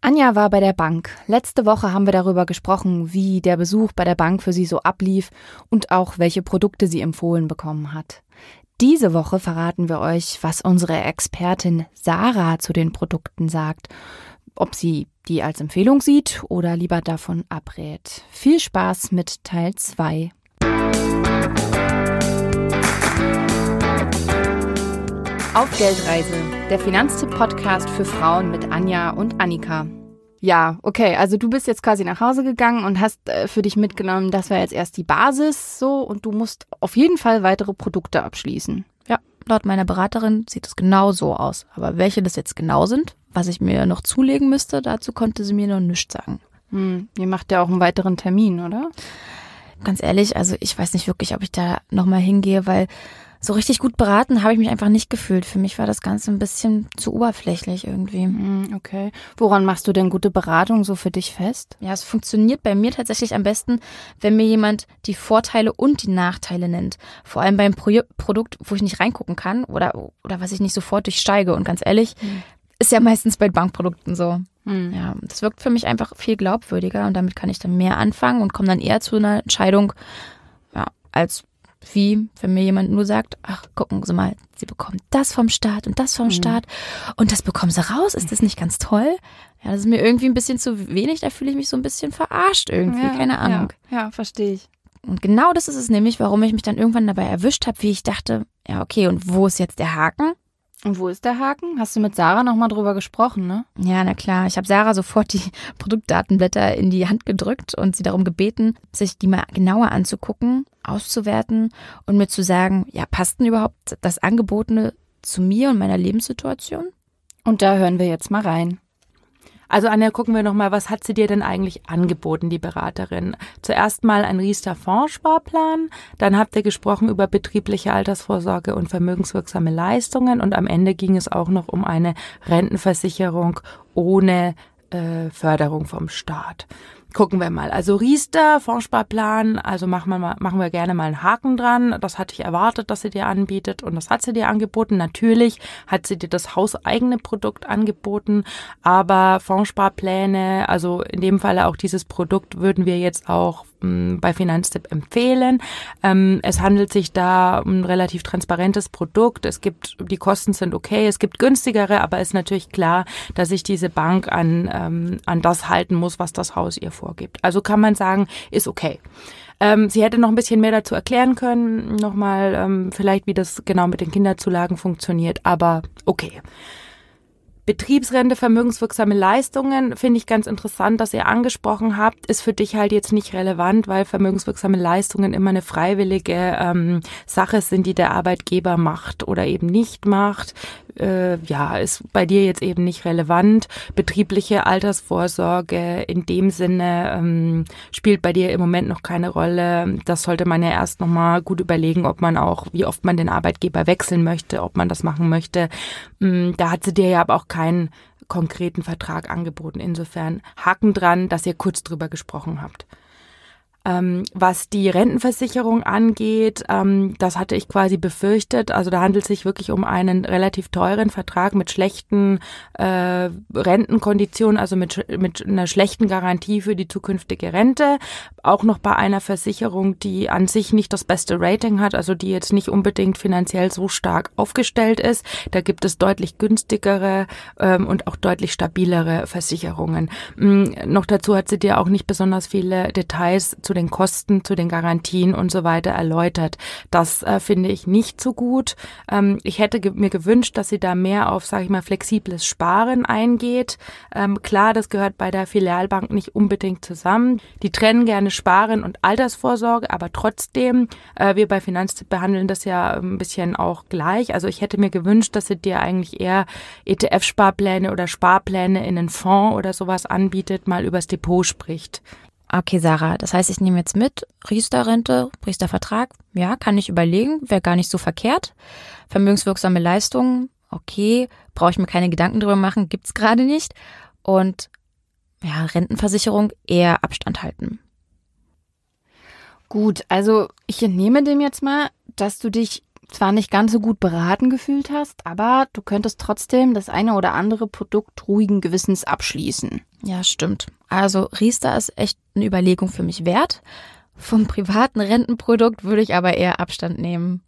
Anja war bei der Bank. Letzte Woche haben wir darüber gesprochen, wie der Besuch bei der Bank für sie so ablief und auch welche Produkte sie empfohlen bekommen hat. Diese Woche verraten wir euch, was unsere Expertin Sarah zu den Produkten sagt, ob sie die als Empfehlung sieht oder lieber davon abrät. Viel Spaß mit Teil 2. Auf Geldreise, der Finanztipp-Podcast für Frauen mit Anja und Annika. Ja, okay, also du bist jetzt quasi nach Hause gegangen und hast äh, für dich mitgenommen, das war jetzt erst die Basis so und du musst auf jeden Fall weitere Produkte abschließen. Ja, laut meiner Beraterin sieht es genau so aus. Aber welche das jetzt genau sind, was ich mir noch zulegen müsste, dazu konnte sie mir noch nichts sagen. Hm, ihr macht ja auch einen weiteren Termin, oder? Ganz ehrlich, also ich weiß nicht wirklich, ob ich da nochmal hingehe, weil so richtig gut beraten habe ich mich einfach nicht gefühlt. Für mich war das Ganze ein bisschen zu oberflächlich irgendwie. Hm, okay. Woran machst du denn gute Beratung so für dich fest? Ja, es funktioniert bei mir tatsächlich am besten, wenn mir jemand die Vorteile und die Nachteile nennt. Vor allem beim Pro Produkt, wo ich nicht reingucken kann oder, oder was ich nicht sofort durchsteige. Und ganz ehrlich, mhm. ist ja meistens bei Bankprodukten so. Mhm. Ja, das wirkt für mich einfach viel glaubwürdiger und damit kann ich dann mehr anfangen und komme dann eher zu einer Entscheidung, ja, als wie wenn mir jemand nur sagt, ach, gucken Sie mal, Sie bekommen das vom Staat und das vom mhm. Staat und das bekommen Sie raus, ist das nicht ganz toll? Ja, das ist mir irgendwie ein bisschen zu wenig, da fühle ich mich so ein bisschen verarscht irgendwie, ja, keine Ahnung. Ja, ja verstehe ich. Und genau das ist es nämlich, warum ich mich dann irgendwann dabei erwischt habe, wie ich dachte, ja, okay, und wo ist jetzt der Haken? Und wo ist der Haken? Hast du mit Sarah nochmal drüber gesprochen, ne? Ja, na klar. Ich habe Sarah sofort die Produktdatenblätter in die Hand gedrückt und sie darum gebeten, sich die mal genauer anzugucken, auszuwerten und mir zu sagen, ja, passt denn überhaupt das Angebotene zu mir und meiner Lebenssituation? Und da hören wir jetzt mal rein. Also Anja, gucken wir nochmal, was hat sie dir denn eigentlich angeboten, die Beraterin? Zuerst mal ein Riester Fondssparplan, dann habt ihr gesprochen über betriebliche Altersvorsorge und vermögenswirksame Leistungen und am Ende ging es auch noch um eine Rentenversicherung ohne äh, Förderung vom Staat. Gucken wir mal. Also Riester, Fondssparplan, also machen wir, mal, machen wir gerne mal einen Haken dran. Das hatte ich erwartet, dass sie dir anbietet und das hat sie dir angeboten. Natürlich hat sie dir das hauseigene Produkt angeboten, aber Fondssparpläne, also in dem Falle auch dieses Produkt würden wir jetzt auch bei Finanztipp empfehlen. Ähm, es handelt sich da um ein relativ transparentes Produkt. Es gibt, die Kosten sind okay, es gibt günstigere, aber ist natürlich klar, dass sich diese Bank an, ähm, an das halten muss, was das Haus ihr vorgibt. Also kann man sagen, ist okay. Ähm, sie hätte noch ein bisschen mehr dazu erklären können, nochmal ähm, vielleicht, wie das genau mit den Kinderzulagen funktioniert, aber okay. Betriebsrente, vermögenswirksame Leistungen finde ich ganz interessant, dass ihr angesprochen habt, ist für dich halt jetzt nicht relevant, weil vermögenswirksame Leistungen immer eine freiwillige ähm, Sache sind, die der Arbeitgeber macht oder eben nicht macht äh, ja, ist bei dir jetzt eben nicht relevant. Betriebliche Altersvorsorge in dem Sinne ähm, spielt bei dir im Moment noch keine Rolle. Das sollte man ja erst nochmal gut überlegen, ob man auch, wie oft man den Arbeitgeber wechseln möchte, ob man das machen möchte. Ähm, da hat sie dir ja aber auch keinen konkreten Vertrag angeboten. Insofern Haken dran, dass ihr kurz drüber gesprochen habt. Ähm, was die Rentenversicherung angeht, ähm, das hatte ich quasi befürchtet. Also da handelt es sich wirklich um einen relativ teuren Vertrag mit schlechten äh, Rentenkonditionen, also mit, mit einer schlechten Garantie für die zukünftige Rente. Auch noch bei einer Versicherung, die an sich nicht das beste Rating hat, also die jetzt nicht unbedingt finanziell so stark aufgestellt ist. Da gibt es deutlich günstigere ähm, und auch deutlich stabilere Versicherungen. Ähm, noch dazu hat sie dir auch nicht besonders viele Details zu den Kosten, zu den Garantien und so weiter erläutert. Das äh, finde ich nicht so gut. Ähm, ich hätte ge mir gewünscht, dass sie da mehr auf, sage ich mal, flexibles Sparen eingeht. Ähm, klar, das gehört bei der Filialbank nicht unbedingt zusammen. Die trennen gerne Sparen und Altersvorsorge, aber trotzdem, äh, wir bei Finanztipp behandeln das ja ein bisschen auch gleich. Also ich hätte mir gewünscht, dass sie dir eigentlich eher ETF-Sparpläne oder Sparpläne in einen Fonds oder sowas anbietet, mal übers Depot spricht. Okay, Sarah, das heißt, ich nehme jetzt mit, Riester-Rente, Riester-Vertrag, ja, kann ich überlegen, wäre gar nicht so verkehrt. Vermögenswirksame Leistungen, okay, brauche ich mir keine Gedanken drüber machen, gibt's gerade nicht. Und ja, Rentenversicherung eher Abstand halten. Gut, also ich entnehme dem jetzt mal, dass du dich zwar nicht ganz so gut beraten gefühlt hast, aber du könntest trotzdem das eine oder andere Produkt ruhigen Gewissens abschließen. Ja, stimmt. Also Riester ist echt eine Überlegung für mich wert. Vom privaten Rentenprodukt würde ich aber eher Abstand nehmen.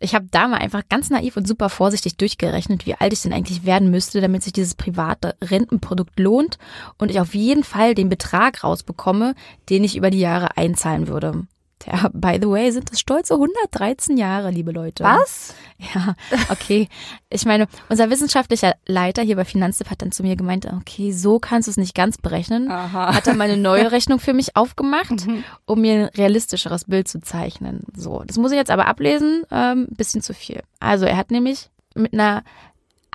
Ich habe da mal einfach ganz naiv und super vorsichtig durchgerechnet, wie alt ich denn eigentlich werden müsste, damit sich dieses private Rentenprodukt lohnt und ich auf jeden Fall den Betrag rausbekomme, den ich über die Jahre einzahlen würde. Ja, by the way, sind das stolze 113 Jahre, liebe Leute. Was? Ja, okay. Ich meine, unser wissenschaftlicher Leiter hier bei Finanztipp hat dann zu mir gemeint, okay, so kannst du es nicht ganz berechnen. Aha. Hat dann meine neue Rechnung für mich aufgemacht, um mir ein realistischeres Bild zu zeichnen. So, das muss ich jetzt aber ablesen, ähm, bisschen zu viel. Also er hat nämlich mit einer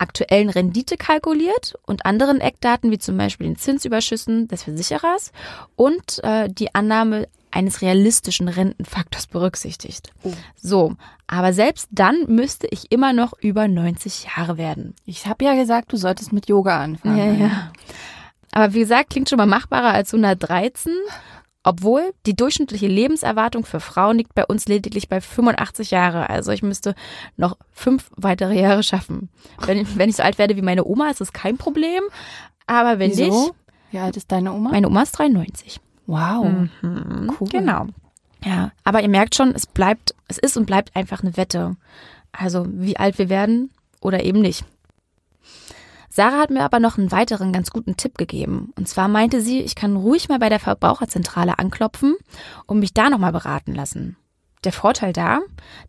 aktuellen Rendite kalkuliert und anderen Eckdaten wie zum Beispiel den Zinsüberschüssen des Versicherers und äh, die Annahme eines realistischen Rentenfaktors berücksichtigt. Oh. So, aber selbst dann müsste ich immer noch über 90 Jahre werden. Ich habe ja gesagt, du solltest mit Yoga anfangen. Ja, ja. Aber wie gesagt, klingt schon mal machbarer als 113. Obwohl die durchschnittliche Lebenserwartung für Frauen liegt bei uns lediglich bei 85 Jahre. Also ich müsste noch fünf weitere Jahre schaffen. Wenn, wenn ich so alt werde wie meine Oma, ist das kein Problem. Aber wenn Wieso? nicht, Wie alt ist deine Oma? meine Oma ist 93. wow. Mhm, Cool. Genau. Ja, aber ihr merkt schon, es bleibt, es ist und bleibt einfach eine Wette. Also wie alt wir werden oder eben nicht. Sarah hat mir aber noch einen weiteren ganz guten Tipp gegeben. Und zwar meinte sie, ich kann ruhig mal bei der Verbraucherzentrale anklopfen und mich da nochmal beraten lassen. Der Vorteil da,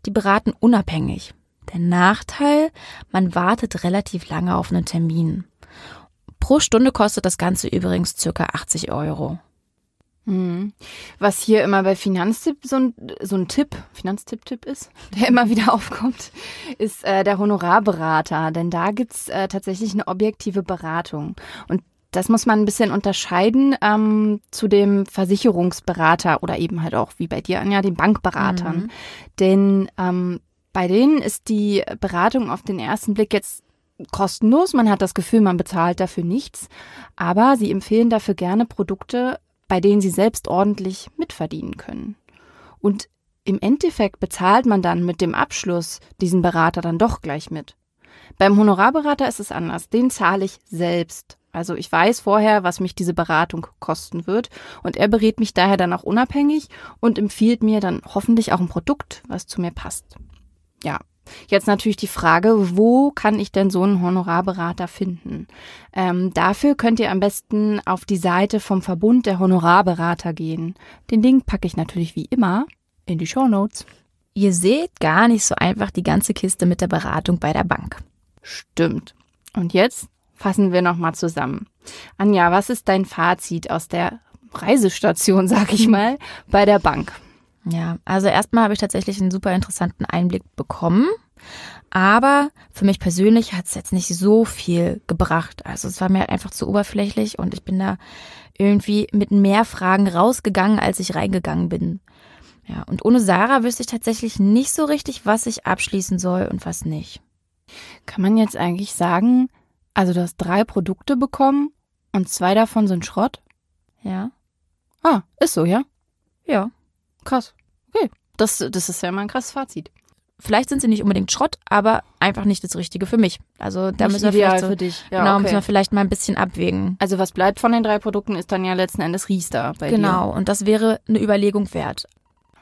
die beraten unabhängig. Der Nachteil, man wartet relativ lange auf einen Termin. Pro Stunde kostet das Ganze übrigens circa 80 Euro. Mhm. Was hier immer bei Finanztipp so ein, so ein Tipp, Finanztipp-Tipp ist, der immer wieder aufkommt, ist äh, der Honorarberater. Denn da gibt's äh, tatsächlich eine objektive Beratung. Und das muss man ein bisschen unterscheiden ähm, zu dem Versicherungsberater oder eben halt auch wie bei dir, Anja, den Bankberatern. Mhm. Denn ähm, bei denen ist die Beratung auf den ersten Blick jetzt kostenlos. Man hat das Gefühl, man bezahlt dafür nichts. Aber sie empfehlen dafür gerne Produkte, bei denen sie selbst ordentlich mitverdienen können. Und im Endeffekt bezahlt man dann mit dem Abschluss diesen Berater dann doch gleich mit. Beim Honorarberater ist es anders. Den zahle ich selbst. Also ich weiß vorher, was mich diese Beratung kosten wird. Und er berät mich daher dann auch unabhängig und empfiehlt mir dann hoffentlich auch ein Produkt, was zu mir passt. Ja. Jetzt natürlich die Frage, wo kann ich denn so einen Honorarberater finden? Ähm, dafür könnt ihr am besten auf die Seite vom Verbund der Honorarberater gehen. Den Link packe ich natürlich wie immer in die Show Notes. Ihr seht gar nicht so einfach die ganze Kiste mit der Beratung bei der Bank. Stimmt. Und jetzt fassen wir nochmal zusammen. Anja, was ist dein Fazit aus der Reisestation, sag ich mal, bei der Bank? Ja, also erstmal habe ich tatsächlich einen super interessanten Einblick bekommen. Aber für mich persönlich hat es jetzt nicht so viel gebracht. Also es war mir einfach zu oberflächlich und ich bin da irgendwie mit mehr Fragen rausgegangen, als ich reingegangen bin. Ja, und ohne Sarah wüsste ich tatsächlich nicht so richtig, was ich abschließen soll und was nicht. Kann man jetzt eigentlich sagen, also du hast drei Produkte bekommen und zwei davon sind Schrott? Ja? Ah, ist so, ja? Ja. Krass. Okay. Das, das ist ja mal ein krasses Fazit. Vielleicht sind sie nicht unbedingt Schrott, aber einfach nicht das Richtige für mich. Also da Nicht müssen wir vielleicht so, für dich. Ja, genau, okay. müssen wir vielleicht mal ein bisschen abwägen. Also was bleibt von den drei Produkten ist dann ja letzten Endes Riester bei dir. Genau, und das wäre eine Überlegung wert.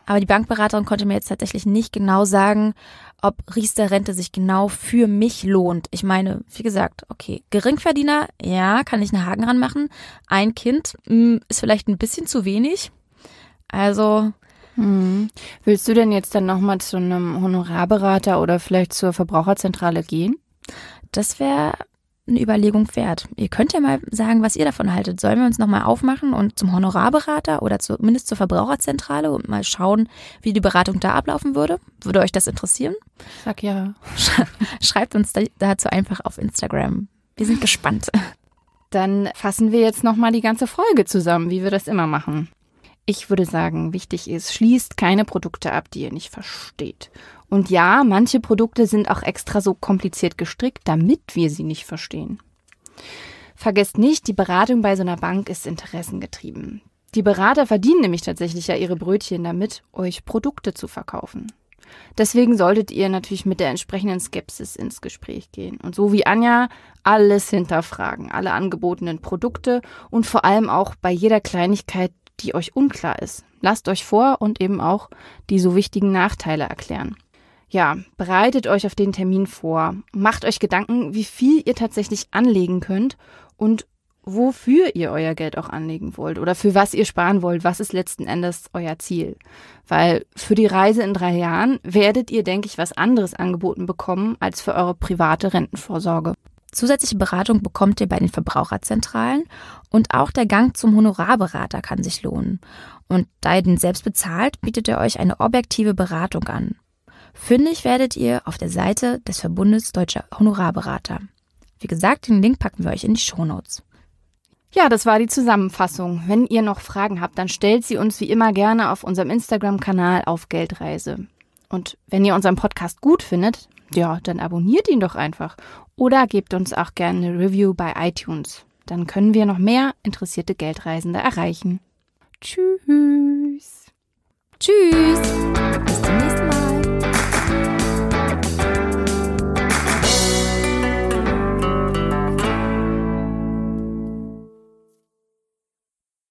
Aber die Bankberaterin konnte mir jetzt tatsächlich nicht genau sagen, ob Riester-Rente sich genau für mich lohnt. Ich meine, wie gesagt, okay, Geringverdiener, ja, kann ich einen Haken ranmachen. Ein Kind mh, ist vielleicht ein bisschen zu wenig. Also, Mhm. Willst du denn jetzt dann nochmal zu einem Honorarberater oder vielleicht zur Verbraucherzentrale gehen? das wäre eine Überlegung wert. Ihr könnt ja mal sagen, was ihr davon haltet. Sollen wir uns nochmal aufmachen und zum Honorarberater oder zumindest zur Verbraucherzentrale und mal schauen, wie die Beratung da ablaufen würde? Würde euch das interessieren? Sag ja. Schreibt uns da- dazu einfach auf Instagram. Wir sind gespannt. Dann fassen wir jetzt nochmal die ganze Folge zusammen, wie wir das immer machen. Ich würde sagen, wichtig ist, schließt keine Produkte ab, die ihr nicht versteht. Und ja, manche Produkte sind auch extra so kompliziert gestrickt, damit wir sie nicht verstehen. Vergesst nicht, die Beratung bei so einer Bank ist interessengetrieben. Die Berater verdienen nämlich tatsächlich ja ihre Brötchen damit, euch Produkte zu verkaufen. Deswegen solltet ihr natürlich mit der entsprechenden Skepsis ins Gespräch gehen. Und so wie Anja alles hinterfragen, alle angebotenen Produkte und vor allem auch bei jeder Kleinigkeit, die euch unklar ist. Lasst euch vor und eben auch die so wichtigen Nachteile erklären. Ja, bereitet euch auf den Termin vor. Macht euch Gedanken, wie viel ihr tatsächlich anlegen könnt und wofür ihr euer Geld auch anlegen wollt oder für was ihr sparen wollt. Was ist letzten Endes euer Ziel? Weil für die Reise in drei Jahren werdet ihr, denke ich, was anderes angeboten bekommen als für eure private Rentenvorsorge. Zusätzliche Beratung bekommt ihr bei den Verbraucherzentralen und auch der Gang zum Honorarberater kann sich lohnen. Und da ihr den selbst bezahlt, bietet er euch eine objektive Beratung an. Fündig werdet ihr auf der Seite des Verbundes Deutscher Honorarberater. Wie gesagt, den Link packen wir euch in die Shownotes. Ja, das war die Zusammenfassung. Wenn ihr noch Fragen habt, dann stellt sie uns wie immer gerne auf unserem Instagram-Kanal auf Geldreise. Und wenn ihr unseren Podcast gut findet, ja, dann abonniert ihn doch einfach oder gebt uns auch gerne eine Review bei iTunes. Dann können wir noch mehr interessierte Geldreisende erreichen. Tschüss. Tschüss. Bis zum nächsten Mal.